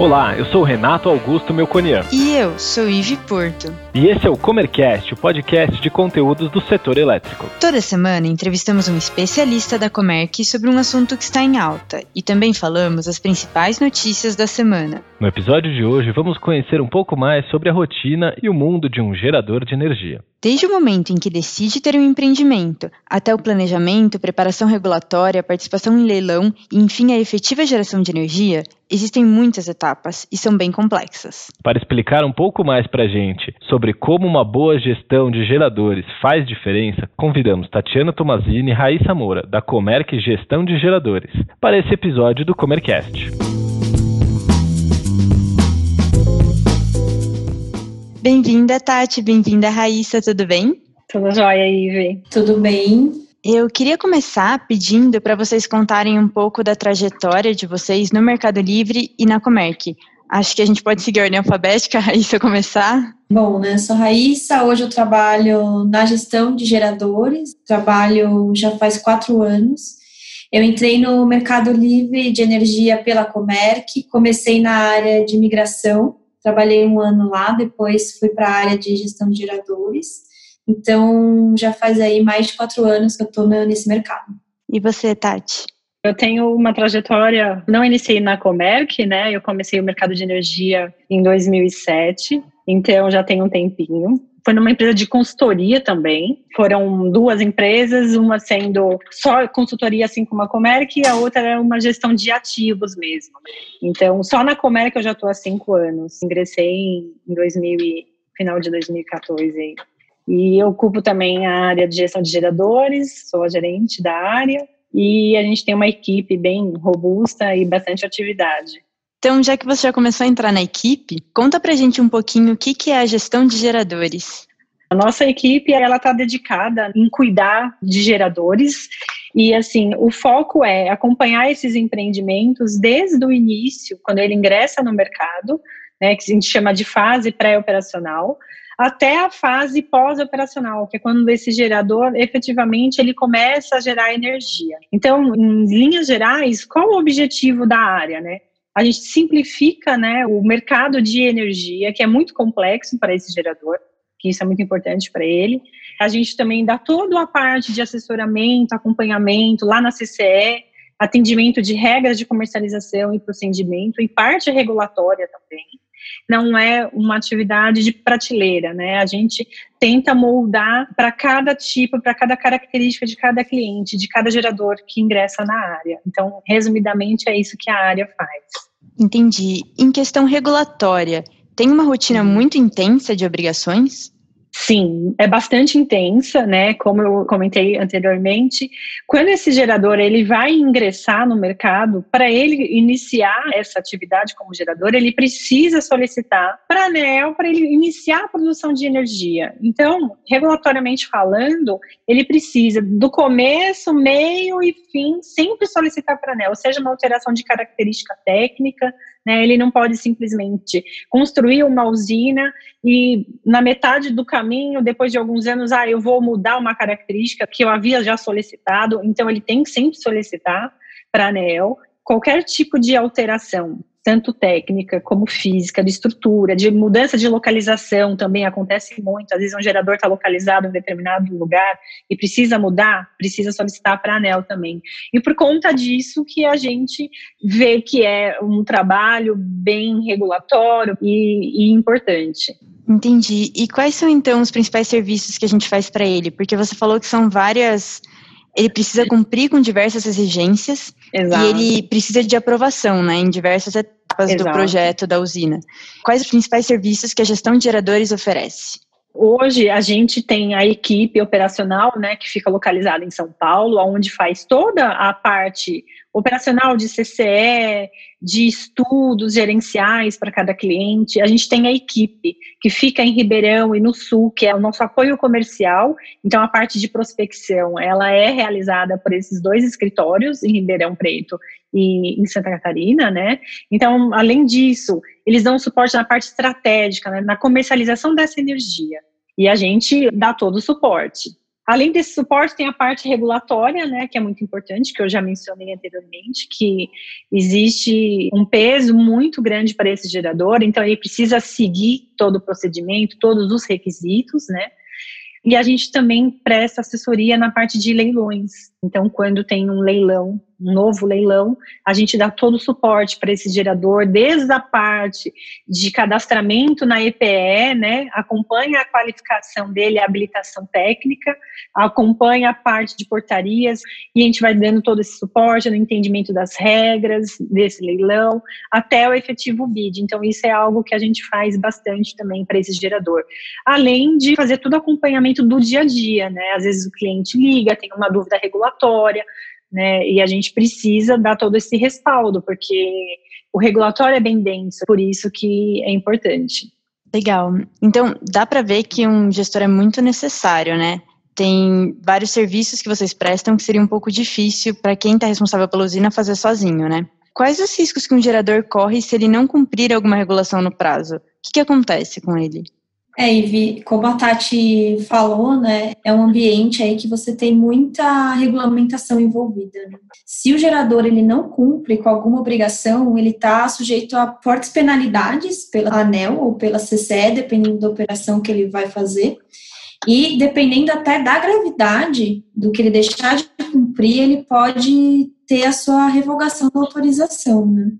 Olá, eu sou Renato Augusto Melconian. E eu sou Ive Porto. E esse é o Comercast, o podcast de conteúdos do setor elétrico. Toda semana entrevistamos um especialista da Comerc sobre um assunto que está em alta e também falamos as principais notícias da semana. No episódio de hoje, vamos conhecer um pouco mais sobre a rotina e o mundo de um gerador de energia. Desde o momento em que decide ter um empreendimento, até o planejamento, preparação regulatória, participação em leilão e, enfim, a efetiva geração de energia, existem muitas etapas e são bem complexas. Para explicar um pouco mais para a gente sobre como uma boa gestão de geradores faz diferença, convidamos Tatiana Tomazini e Raíssa Moura, da Comerc Gestão de Geradores, para esse episódio do Comercast. Bem-vinda, Tati. Bem-vinda, Raíssa. Tudo bem? Tudo jóia, Ive. Tudo bem. Eu queria começar pedindo para vocês contarem um pouco da trajetória de vocês no Mercado Livre e na Comerc. Acho que a gente pode seguir a ordem alfabética, Raíssa, começar. Bom, né, sou Raíssa, hoje eu trabalho na gestão de geradores, trabalho já faz quatro anos. Eu entrei no Mercado Livre de Energia pela Comerc, comecei na área de migração, trabalhei um ano lá, depois fui para a área de gestão de geradores. Então, já faz aí mais de quatro anos que eu estou nesse mercado. E você, Tati? Eu tenho uma trajetória, não iniciei na Comerc, né? Eu comecei o mercado de energia em 2007, então já tem um tempinho. Foi numa empresa de consultoria também. Foram duas empresas, uma sendo só consultoria, assim como a Comerc, e a outra era uma gestão de ativos mesmo. Então, só na Comerc eu já estou há cinco anos. Ingressei em 2000 final de 2014. E eu ocupo também a área de gestão de geradores, sou a gerente da área. E a gente tem uma equipe bem robusta e bastante atividade. Então, já que você já começou a entrar na equipe, conta pra gente um pouquinho o que, que é a gestão de geradores. A nossa equipe, ela está dedicada em cuidar de geradores e, assim, o foco é acompanhar esses empreendimentos desde o início, quando ele ingressa no mercado, né, que a gente chama de fase pré-operacional, até a fase pós-operacional, que é quando esse gerador efetivamente ele começa a gerar energia. Então, em linhas gerais, qual o objetivo da área, né? A gente simplifica, né, o mercado de energia, que é muito complexo para esse gerador, que isso é muito importante para ele. A gente também dá toda a parte de assessoramento, acompanhamento lá na CCE, atendimento de regras de comercialização e procedimento, e parte regulatória também não é uma atividade de prateleira, né? A gente tenta moldar para cada tipo, para cada característica de cada cliente, de cada gerador que ingressa na área. Então, resumidamente, é isso que a área faz. Entendi. Em questão regulatória, tem uma rotina muito intensa de obrigações? Sim, é bastante intensa, né? Como eu comentei anteriormente, quando esse gerador ele vai ingressar no mercado, para ele iniciar essa atividade como gerador, ele precisa solicitar para a ANEL para ele iniciar a produção de energia. Então, regulatoriamente falando, ele precisa do começo, meio e fim sempre solicitar para a ANEL, seja uma alteração de característica técnica, né? Ele não pode simplesmente construir uma usina e na metade do caminho, depois de alguns anos, ah, eu vou mudar uma característica que eu havia já solicitado. Então ele tem que sempre solicitar para a ANEEL qualquer tipo de alteração tanto técnica como física, de estrutura, de mudança de localização também acontece muito. Às vezes um gerador está localizado em determinado lugar e precisa mudar, precisa solicitar para a ANEL também. E por conta disso que a gente vê que é um trabalho bem regulatório e, e importante. Entendi. E quais são então os principais serviços que a gente faz para ele? Porque você falou que são várias ele precisa cumprir com diversas exigências Exato. e ele precisa de aprovação, né, em diversas etapas Exato. do projeto da usina. Quais os principais serviços que a gestão de geradores oferece? Hoje a gente tem a equipe operacional, né, que fica localizada em São Paulo, onde faz toda a parte operacional de CCE, de estudos gerenciais para cada cliente. A gente tem a equipe que fica em Ribeirão e no Sul, que é o nosso apoio comercial. Então a parte de prospecção, ela é realizada por esses dois escritórios em Ribeirão Preto e em Santa Catarina, né? Então, além disso, eles dão suporte na parte estratégica, né, na comercialização dessa energia. E a gente dá todo o suporte. Além desse suporte, tem a parte regulatória, né, que é muito importante, que eu já mencionei anteriormente, que existe um peso muito grande para esse gerador, então ele precisa seguir todo o procedimento, todos os requisitos, né, e a gente também presta assessoria na parte de leilões. Então, quando tem um leilão, novo leilão, a gente dá todo o suporte para esse gerador, desde a parte de cadastramento na EPE, né? Acompanha a qualificação dele, a habilitação técnica, acompanha a parte de portarias e a gente vai dando todo esse suporte no entendimento das regras desse leilão até o efetivo bid. Então, isso é algo que a gente faz bastante também para esse gerador. Além de fazer todo o acompanhamento do dia a dia, né? Às vezes o cliente liga, tem uma dúvida regulatória, né? E a gente precisa dar todo esse respaldo, porque o regulatório é bem denso, por isso que é importante. Legal. Então, dá para ver que um gestor é muito necessário, né? Tem vários serviços que vocês prestam que seria um pouco difícil para quem está responsável pela usina fazer sozinho, né? Quais os riscos que um gerador corre se ele não cumprir alguma regulação no prazo? O que, que acontece com ele? É, Ivi, como a Tati falou, né, é um ambiente aí que você tem muita regulamentação envolvida. Né? Se o gerador ele não cumpre com alguma obrigação, ele está sujeito a fortes penalidades pela ANEL ou pela CCE, dependendo da operação que ele vai fazer. E dependendo até da gravidade do que ele deixar de cumprir, ele pode ter a sua revogação da autorização. Né?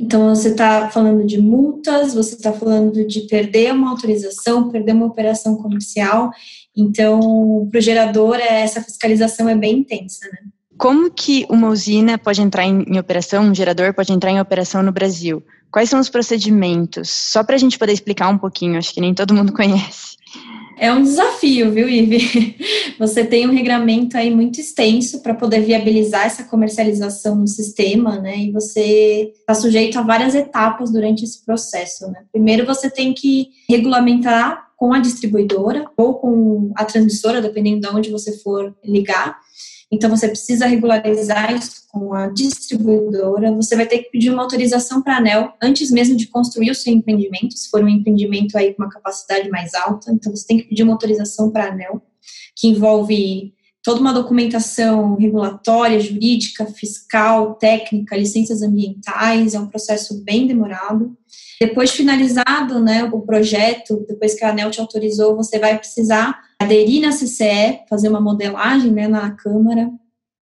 Então, você está falando de multas, você está falando de perder uma autorização, perder uma operação comercial. Então, para o gerador, é, essa fiscalização é bem intensa, né? Como que uma usina pode entrar em, em operação, um gerador pode entrar em operação no Brasil? Quais são os procedimentos? Só para a gente poder explicar um pouquinho, acho que nem todo mundo conhece. É um desafio, viu, Ive? Você tem um regramento aí muito extenso para poder viabilizar essa comercialização no sistema, né? E você está sujeito a várias etapas durante esse processo, né? Primeiro, você tem que regulamentar com a distribuidora ou com a transmissora, dependendo de onde você for ligar. Então, você precisa regularizar isso com a distribuidora. Você vai ter que pedir uma autorização para a ANEL antes mesmo de construir o seu empreendimento, se for um empreendimento aí com uma capacidade mais alta. Então, você tem que pedir uma autorização para a ANEL, que envolve toda uma documentação regulatória, jurídica, fiscal, técnica, licenças ambientais. É um processo bem demorado. Depois finalizado né, o projeto, depois que a ANEL te autorizou, você vai precisar aderir na CCE, fazer uma modelagem né, na Câmara,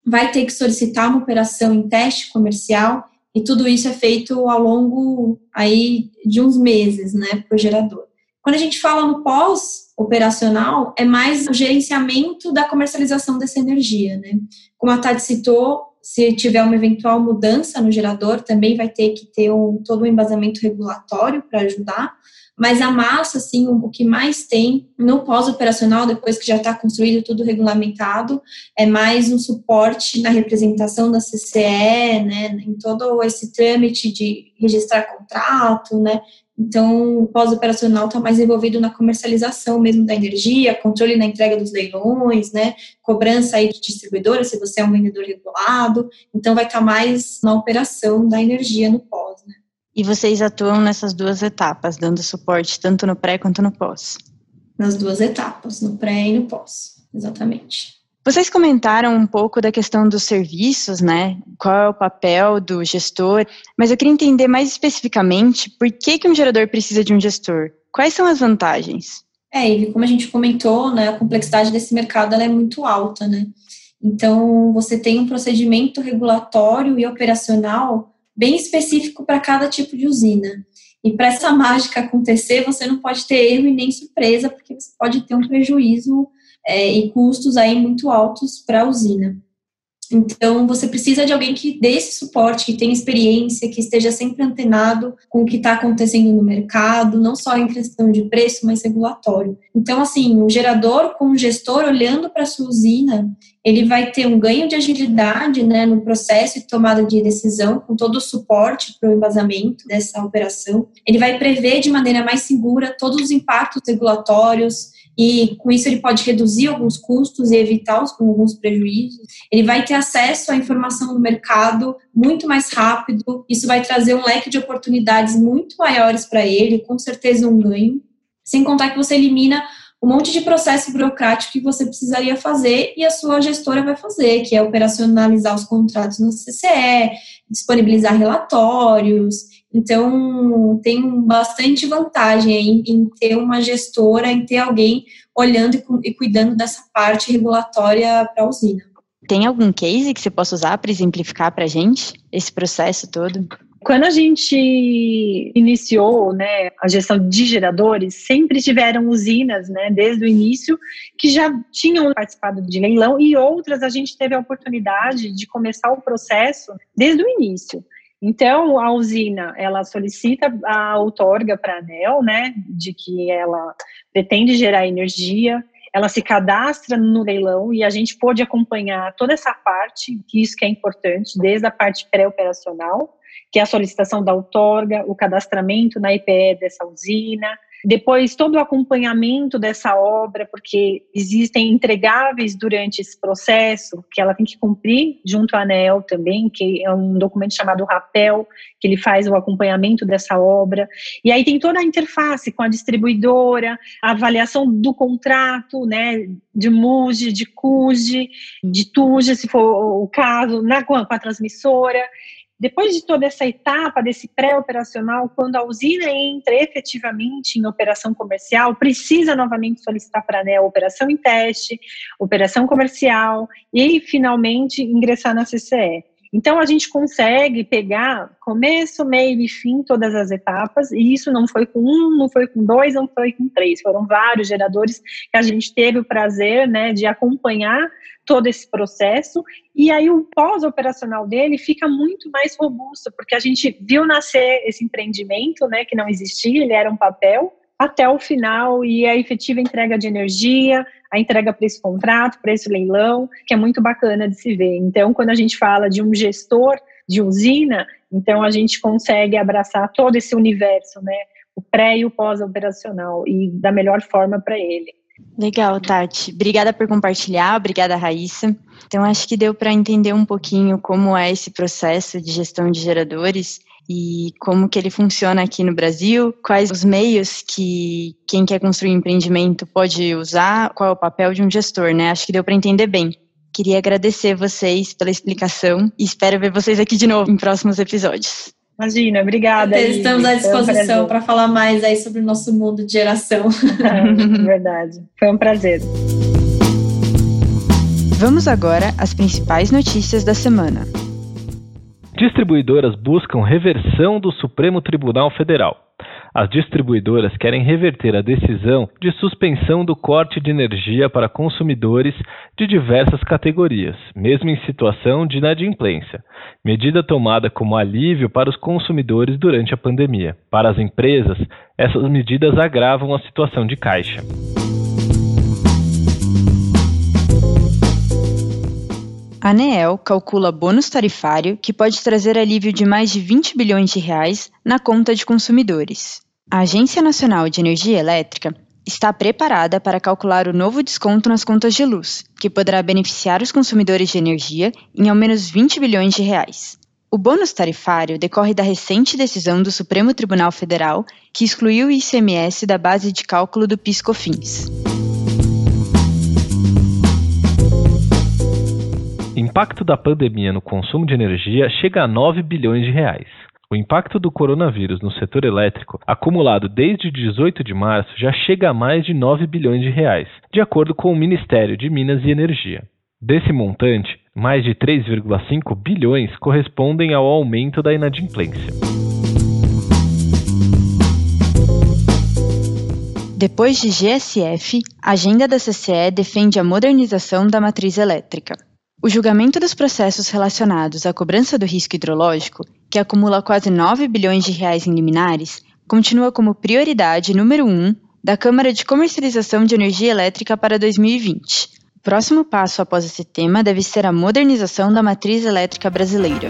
vai ter que solicitar uma operação em teste comercial e tudo isso é feito ao longo aí de uns meses né, para o gerador. Quando a gente fala no pós-operacional, é mais o gerenciamento da comercialização dessa energia. Né? Como a Tati citou, se tiver uma eventual mudança no gerador, também vai ter que ter um, todo um embasamento regulatório para ajudar. Mas a massa, assim, o que mais tem no pós-operacional, depois que já está construído tudo regulamentado, é mais um suporte na representação da CCE, né, em todo esse trâmite de registrar contrato, né, então, o pós-operacional está mais envolvido na comercialização mesmo da energia, controle na entrega dos leilões, né, cobrança aí de distribuidora, se você é um vendedor regulado. Então, vai estar tá mais na operação da energia no pós, né. E vocês atuam nessas duas etapas, dando suporte tanto no pré quanto no pós? Nas duas etapas, no pré e no pós, exatamente. Vocês comentaram um pouco da questão dos serviços, né? Qual é o papel do gestor, mas eu queria entender mais especificamente por que, que um gerador precisa de um gestor. Quais são as vantagens? É, e como a gente comentou, né, a complexidade desse mercado é muito alta, né? Então, você tem um procedimento regulatório e operacional bem específico para cada tipo de usina. E para essa mágica acontecer, você não pode ter erro e nem surpresa, porque você pode ter um prejuízo é, e custos aí muito altos para a usina. Então, você precisa de alguém que dê esse suporte, que tenha experiência, que esteja sempre antenado com o que está acontecendo no mercado, não só em questão de preço, mas regulatório. Então, assim, o gerador com o gestor olhando para a sua usina, ele vai ter um ganho de agilidade né, no processo de tomada de decisão, com todo o suporte para o embasamento dessa operação. Ele vai prever de maneira mais segura todos os impactos regulatórios, e com isso ele pode reduzir alguns custos e evitar os, alguns prejuízos. Ele vai ter acesso à informação no mercado muito mais rápido, isso vai trazer um leque de oportunidades muito maiores para ele, com certeza um ganho. Sem contar que você elimina um monte de processo burocrático que você precisaria fazer e a sua gestora vai fazer, que é operacionalizar os contratos no CCE, disponibilizar relatórios. Então, tem bastante vantagem em, em ter uma gestora, em ter alguém olhando e, e cuidando dessa parte regulatória para a usina. Tem algum case que você possa usar para exemplificar para a gente esse processo todo? Quando a gente iniciou né, a gestão de geradores, sempre tiveram usinas, né, desde o início, que já tinham participado de leilão e outras a gente teve a oportunidade de começar o processo desde o início. Então, a usina, ela solicita a outorga para a ANEL, né, de que ela pretende gerar energia, ela se cadastra no leilão e a gente pôde acompanhar toda essa parte, que isso que é importante, desde a parte pré-operacional, que é a solicitação da outorga, o cadastramento na IPE dessa usina, depois todo o acompanhamento dessa obra, porque existem entregáveis durante esse processo que ela tem que cumprir junto à ANEL também, que é um documento chamado RAPEL, que ele faz o acompanhamento dessa obra. E aí tem toda a interface com a distribuidora, a avaliação do contrato, né, de MUGE, de CUGE, de TUGE, se for o caso, na, com a transmissora. Depois de toda essa etapa desse pré-operacional, quando a usina entra efetivamente em operação comercial, precisa novamente solicitar para a ANEL operação em teste, operação comercial e finalmente ingressar na CCE. Então a gente consegue pegar começo, meio e fim todas as etapas, e isso não foi com um, não foi com dois, não foi com três, foram vários geradores que a gente teve o prazer né, de acompanhar todo esse processo, e aí o pós-operacional dele fica muito mais robusto, porque a gente viu nascer esse empreendimento, né, que não existia, ele era um papel, até o final e a efetiva entrega de energia, a entrega para esse contrato, para esse leilão, que é muito bacana de se ver. Então, quando a gente fala de um gestor de usina, então a gente consegue abraçar todo esse universo, né, o pré e o pós-operacional e da melhor forma para ele. Legal, Tati. Obrigada por compartilhar, obrigada, Raíssa. Então, acho que deu para entender um pouquinho como é esse processo de gestão de geradores e como que ele funciona aqui no Brasil, quais os meios que quem quer construir um empreendimento pode usar, qual é o papel de um gestor, né? Acho que deu para entender bem. Queria agradecer vocês pela explicação e espero ver vocês aqui de novo em próximos episódios. Imagina, obrigada. Estamos à disposição um para falar mais aí sobre o nosso mundo de geração. É, verdade. Foi um prazer. Vamos agora às principais notícias da semana. Distribuidoras buscam reversão do Supremo Tribunal Federal. As distribuidoras querem reverter a decisão de suspensão do corte de energia para consumidores de diversas categorias, mesmo em situação de inadimplência, medida tomada como alívio para os consumidores durante a pandemia. Para as empresas, essas medidas agravam a situação de caixa. A ANEEL calcula bônus tarifário que pode trazer alívio de mais de 20 bilhões de reais na conta de consumidores. A Agência Nacional de Energia Elétrica está preparada para calcular o novo desconto nas contas de luz, que poderá beneficiar os consumidores de energia em ao menos 20 bilhões de reais. O bônus tarifário decorre da recente decisão do Supremo Tribunal Federal, que excluiu o ICMS da base de cálculo do PIS/COFINS. Impacto da pandemia no consumo de energia chega a 9 bilhões de reais. O impacto do coronavírus no setor elétrico, acumulado desde 18 de março, já chega a mais de 9 bilhões de reais, de acordo com o Ministério de Minas e Energia. Desse montante, mais de 3,5 bilhões correspondem ao aumento da inadimplência. Depois de GSF, a agenda da CCE defende a modernização da matriz elétrica. O julgamento dos processos relacionados à cobrança do risco hidrológico, que acumula quase 9 bilhões de reais em liminares, continua como prioridade número 1 da Câmara de Comercialização de Energia Elétrica para 2020. O próximo passo após esse tema deve ser a modernização da matriz elétrica brasileira.